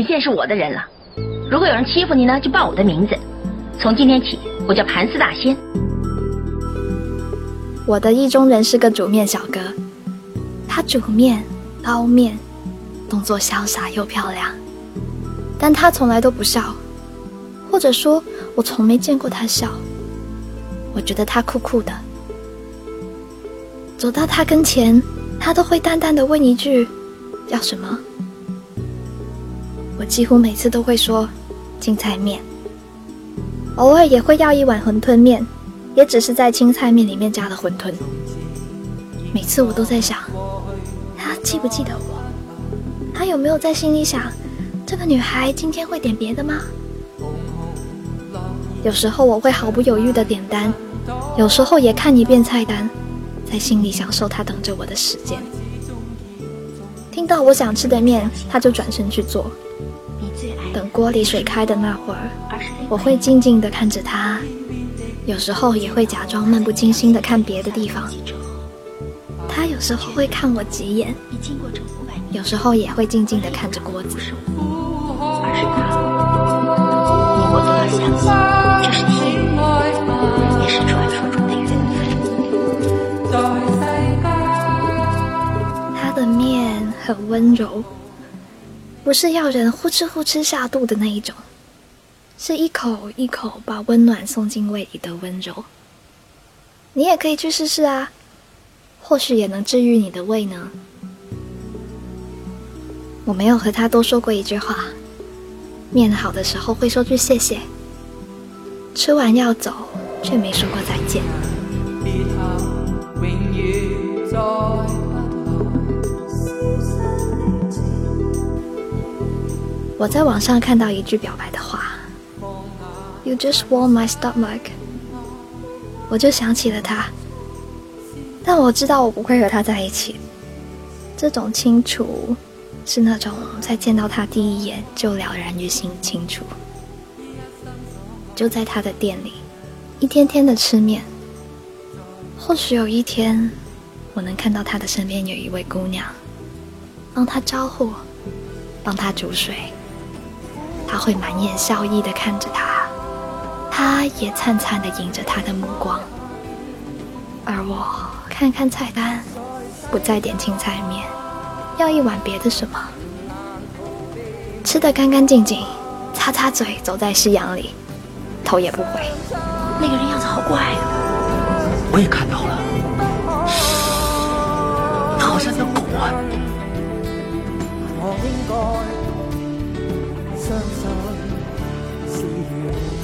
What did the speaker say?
你现是我的人了。如果有人欺负你呢，就报我的名字。从今天起，我叫盘丝大仙。我的意中人是个煮面小哥，他煮面、捞面，动作潇洒又漂亮，但他从来都不笑，或者说，我从没见过他笑。我觉得他酷酷的。走到他跟前，他都会淡淡的问一句：“叫什么？”我几乎每次都会说：“青菜面。”偶尔也会要一碗馄饨面。也只是在青菜面里面加了馄饨。每次我都在想，他记不记得我？他有没有在心里想，这个女孩今天会点别的吗？有时候我会毫不犹豫的点单，有时候也看一遍菜单，在心里享受他等着我的时间。听到我想吃的面，他就转身去做。等锅里水开的那会儿，我会静静的看着他。有时候也会假装漫不经心的看别的地方，他有时候会看我几眼，有时候也会静静的看着锅子。而是他，你我都要相信，这是天意，也是传说中的缘分。他的面很温柔，不是要人呼哧呼哧下肚的那一种。是一口一口把温暖送进胃里的温柔，你也可以去试试啊，或许也能治愈你的胃呢。我没有和他多说过一句话，面好的时候会说句谢谢，吃完要走却没说过再见。我在网上看到一句表白的话。You just warm my stomach，我就想起了他，但我知道我不会和他在一起。这种清楚，是那种在见到他第一眼就了然于心清楚。就在他的店里，一天天的吃面。或许有一天，我能看到他的身边有一位姑娘，帮他招呼，帮他煮水，他会满眼笑意的看着他。他也灿灿的迎着他的目光，而我看看菜单，不再点青菜面，要一碗别的什么，吃的干干净净，擦擦嘴，走在夕阳里，头也不回。那个人样子好怪啊！我也看到了，他好像条狗啊。伤心，是缘。